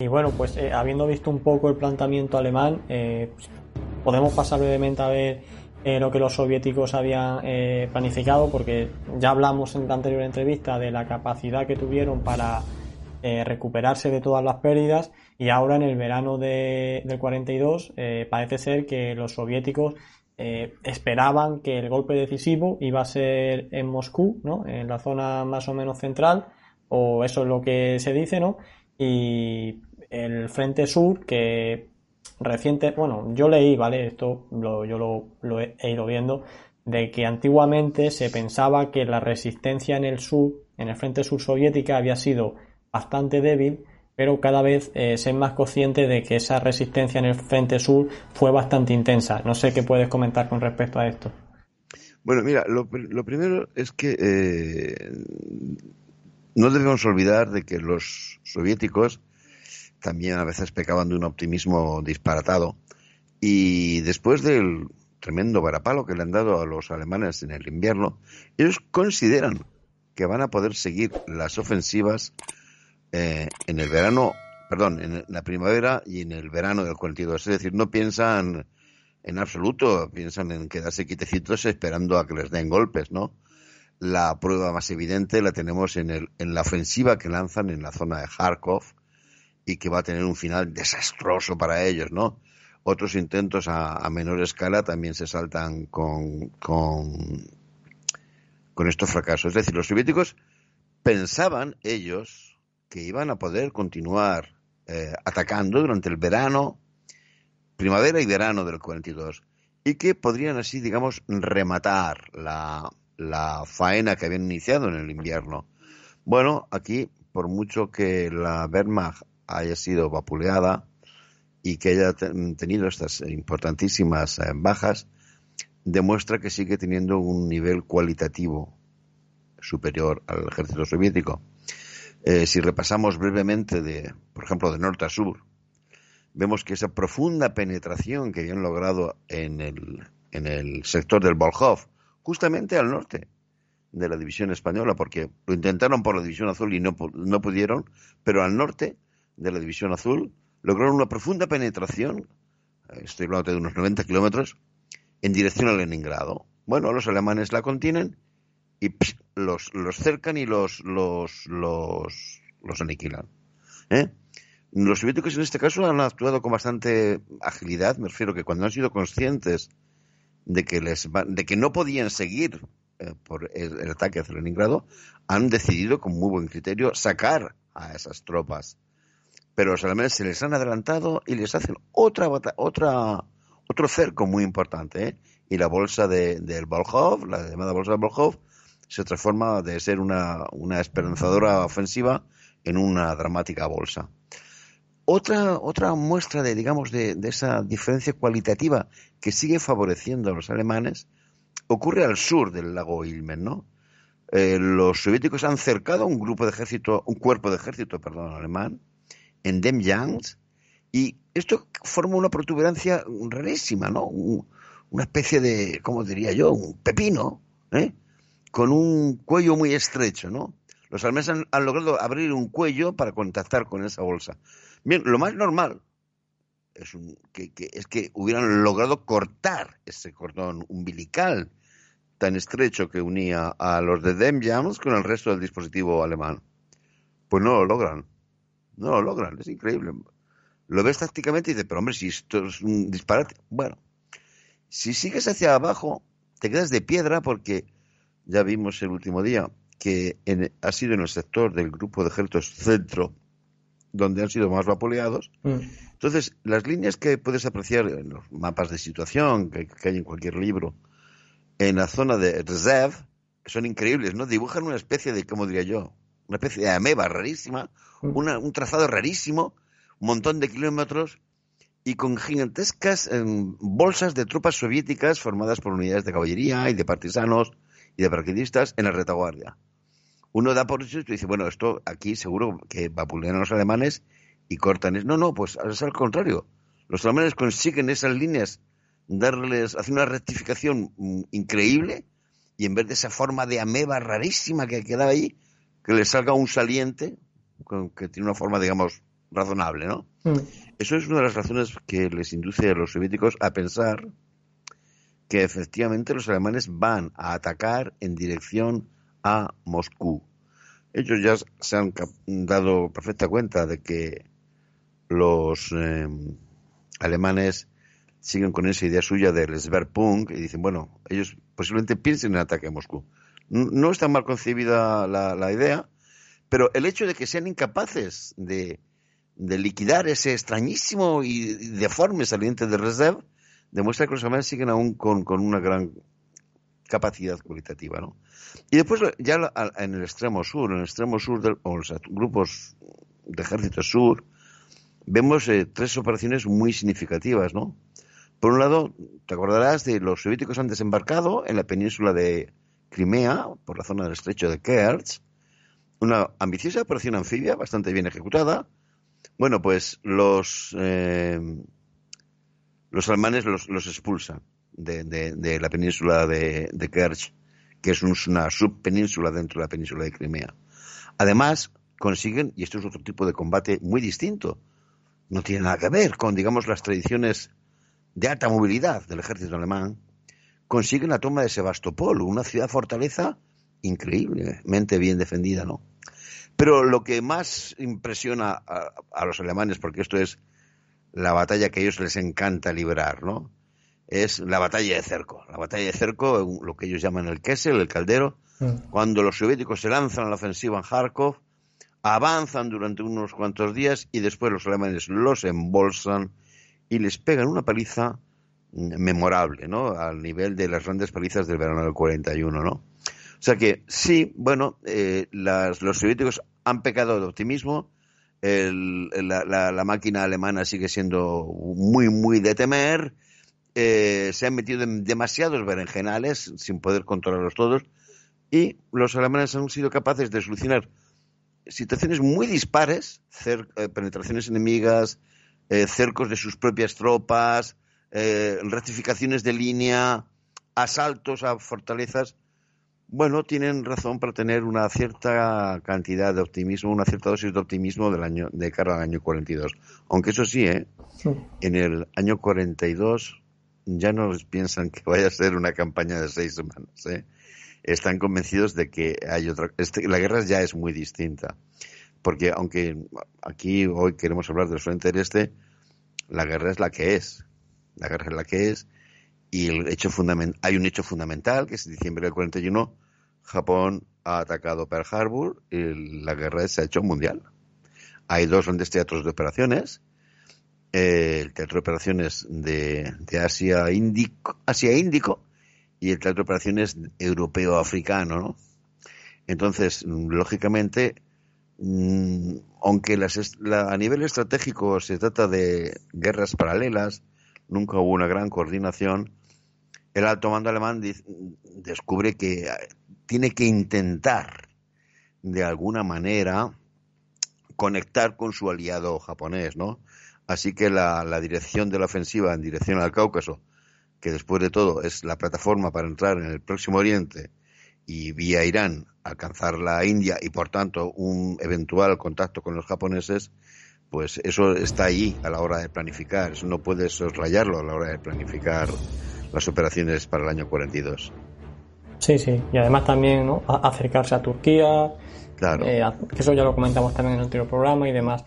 Y bueno, pues eh, habiendo visto un poco el planteamiento alemán, eh, podemos pasar brevemente a ver eh, lo que los soviéticos habían planificado, porque ya hablamos en la anterior entrevista de la capacidad que tuvieron para recuperarse de todas las pérdidas y ahora en el verano de, del 42 parece ser que los soviéticos esperaban que el golpe decisivo iba a ser en Moscú, ¿no? en la zona más o menos central, o eso es lo que se dice, ¿no? Y el Frente Sur, que reciente, bueno, yo leí, ¿vale? Esto yo lo, he, ido viendo, de que antiguamente se pensaba que la resistencia en el sur, en el Frente Sur soviética, había sido bastante débil, pero cada vez eh, se es más consciente de que esa resistencia en el Frente Sur fue bastante intensa. No sé qué puedes comentar con respecto a esto. Bueno, mira, lo, primero es que eh, no debemos olvidar de que los soviéticos también a veces pecaban de un optimismo disparatado. Y después del tremendo varapalo que le han dado a los alemanes en el invierno, ellos consideran que van a poder seguir las ofensivas eh, en el verano, perdón, en la primavera y en el verano del 42. Es decir, no piensan en absoluto, piensan en quedarse quitecitos esperando a que les den golpes, ¿no? La prueba más evidente la tenemos en, el, en la ofensiva que lanzan en la zona de Kharkov, y que va a tener un final desastroso para ellos, ¿no? Otros intentos a, menor escala también se saltan con, con, estos fracasos. Es decir, los soviéticos pensaban ellos que iban a poder continuar eh, atacando durante el verano, primavera y verano del 42 y que podrían así, digamos, rematar la, la faena que habían iniciado en el invierno. Bueno, aquí, por mucho que la Wehrmacht haya sido vapuleada y que haya tenido estas importantísimas eh, bajas, demuestra que sigue teniendo un nivel cualitativo superior al ejército soviético. Eh, si repasamos brevemente, de, por ejemplo, de norte a sur, vemos que esa profunda penetración que habían logrado en el, en el sector del Volkhov, justamente al norte de la división española, porque lo intentaron por la división azul y no, no pudieron, pero al norte de la División Azul lograron una profunda penetración, eh, estoy hablando de unos 90 kilómetros, en dirección a Leningrado. Bueno, los alemanes la contienen y los, los cercan y los, los, los, los aniquilan. ¿eh? Los soviéticos en este caso han actuado con bastante agilidad, me refiero que cuando han sido conscientes de que, les de que no podían seguir eh, por el, el, ataque hacia Leningrado, han decidido con muy buen criterio sacar a esas tropas pero los alemanes se les han adelantado y les hacen otra otra otro cerco muy importante ¿eh? y la bolsa de, del Volkhov, la llamada bolsa del Volkhov, se transforma de ser una, una esperanzadora ofensiva en una dramática bolsa. Otra, otra muestra de, digamos, de, de, esa diferencia cualitativa que sigue favoreciendo a los alemanes ocurre al sur del lago Ilmen, ¿no? Eh, los soviéticos han cercado un grupo de ejército, un cuerpo de ejército, perdón, alemán, en Demjansk, y esto forma una protuberancia rarísima, ¿no? una especie de, ¿cómo diría yo? Un pepino, ¿eh? Con un cuello muy estrecho, ¿no? Los alemanes han, logrado abrir un cuello para contactar con esa bolsa. Bien, lo más normal es, que, es que hubieran logrado cortar ese cordón umbilical tan estrecho que unía a los de Demjansk con el resto del dispositivo alemán. Pues no lo logran. No lo logran, es increíble. Lo ves tácticamente y dices, pero hombre, si esto es un disparate. Bueno, si sigues hacia abajo, te quedas de piedra porque ya vimos el último día que ha sido en el sector del grupo de ejércitos centro donde han sido más vapuleados. Mm. Entonces, las líneas que puedes apreciar en los mapas de situación que, hay en cualquier libro, en la zona de reserve, son increíbles, ¿no? Dibujan una especie de, ¿cómo diría yo? Una especie de ameba rarísima, Mm. un trazado rarísimo, un montón de kilómetros y con gigantescas em, bolsas de tropas soviéticas formadas por unidades de caballería y de partisanos y de paraquedistas en la retaguardia. Uno da por hecho y dice, bueno, esto aquí seguro que vapulean a los alemanes y cortan. No, no, pues es al contrario. Los alemanes consiguen esas líneas darles, hacer una rectificación mm, increíble y en vez de esa forma de ameba rarísima que quedaba ahí, que le salga un saliente, que tiene una forma, digamos, razonable, ¿no? Mm. Eso es una de las razones que les induce a los soviéticos a pensar que efectivamente los alemanes van a atacar en dirección a Moscú. Ellos ya se han dado perfecta cuenta de que los eh, alemanes siguen con esa idea suya del Sverpunk y dicen, bueno, ellos posiblemente piensen en ataque a Moscú. No está mal concebida la, idea, pero el hecho de que sean incapaces de, liquidar ese extrañísimo y deforme saliente de Reserve demuestra que los alemanes siguen aún con, una gran capacidad cualitativa, ¿no? Y después ya en el extremo sur, en el extremo sur de los grupos de ejército sur, vemos eh, tres operaciones muy significativas, ¿no? Por un lado, te acordarás de los soviéticos han desembarcado en la península de Crimea, por la zona del estrecho de Kerch, una ambiciosa operación anfibia, bastante bien ejecutada. Bueno, pues los, eh, los alemanes los, expulsan de, la península de, de Kerch, que es una subpenínsula dentro de la península de Crimea. Además, consiguen, y esto es otro tipo de combate muy distinto, no tiene nada que ver con, digamos, las tradiciones de alta movilidad del ejército alemán, consiguen la toma de Sebastopol, una ciudad fortaleza increíblemente bien defendida, ¿no? Pero lo que más impresiona a, los alemanes, porque esto es la batalla que a ellos les encanta librar, ¿no? Es la batalla de Cerco. La batalla de Cerco, lo que ellos llaman el Kessel, el caldero, mm. cuando los soviéticos se lanzan a la ofensiva en Kharkov, avanzan durante unos cuantos días y después los alemanes los embolsan y les pegan una paliza memorable, ¿no? Al nivel de las grandes palizas del verano del 41, ¿no? O sea que sí, bueno, eh, los soviéticos han pecado de optimismo, la, máquina alemana sigue siendo muy, muy de temer, eh, se han metido en demasiados berenjenales sin poder controlarlos todos y los alemanes han sido capaces de solucionar situaciones muy dispares, eh, penetraciones enemigas, cercos de sus propias tropas, eh, rectificaciones de línea, asaltos a fortalezas, bueno, tienen razón para tener una cierta cantidad de optimismo, una cierta dosis de optimismo del año, de cara al año 42. Aunque eso sí, ¿eh? en el año 42 ya no piensan que vaya a ser una campaña de seis semanas. ¿eh? Están convencidos de que hay otra. Este, la guerra ya es muy distinta porque aunque aquí hoy queremos hablar del frente del este, la guerra es la que es. La guerra es la que es. Y el hecho hay un hecho fundamental, que es en diciembre del 41, Japón ha atacado Pearl Harbor y la guerra se ha hecho mundial. Hay dos grandes teatros de operaciones. el teatro de operaciones de, Asia, Índico, Asia Índico y el teatro de operaciones europeo-africano, ¿no? Entonces, lógicamente, Mm, aunque a nivel estratégico se trata de guerras paralelas, nunca hubo una gran coordinación, el alto mando alemán descubre que eh, tiene que intentar de alguna manera conectar con su aliado japonés, ¿no? Así que la, la, dirección de la ofensiva en dirección al Cáucaso, que después de todo es la plataforma para entrar en el próximo Oriente y vía Irán alcanzar la India y por tanto un eventual contacto con los japoneses, pues eso está ahí a la hora de planificar, eso no puedes soslayarlo a la hora de planificar las operaciones para el año 42. Sí, sí, y además también ¿no? acercarse a Turquía, claro. Eh, eso ya lo comentamos también en el anterior programa y demás.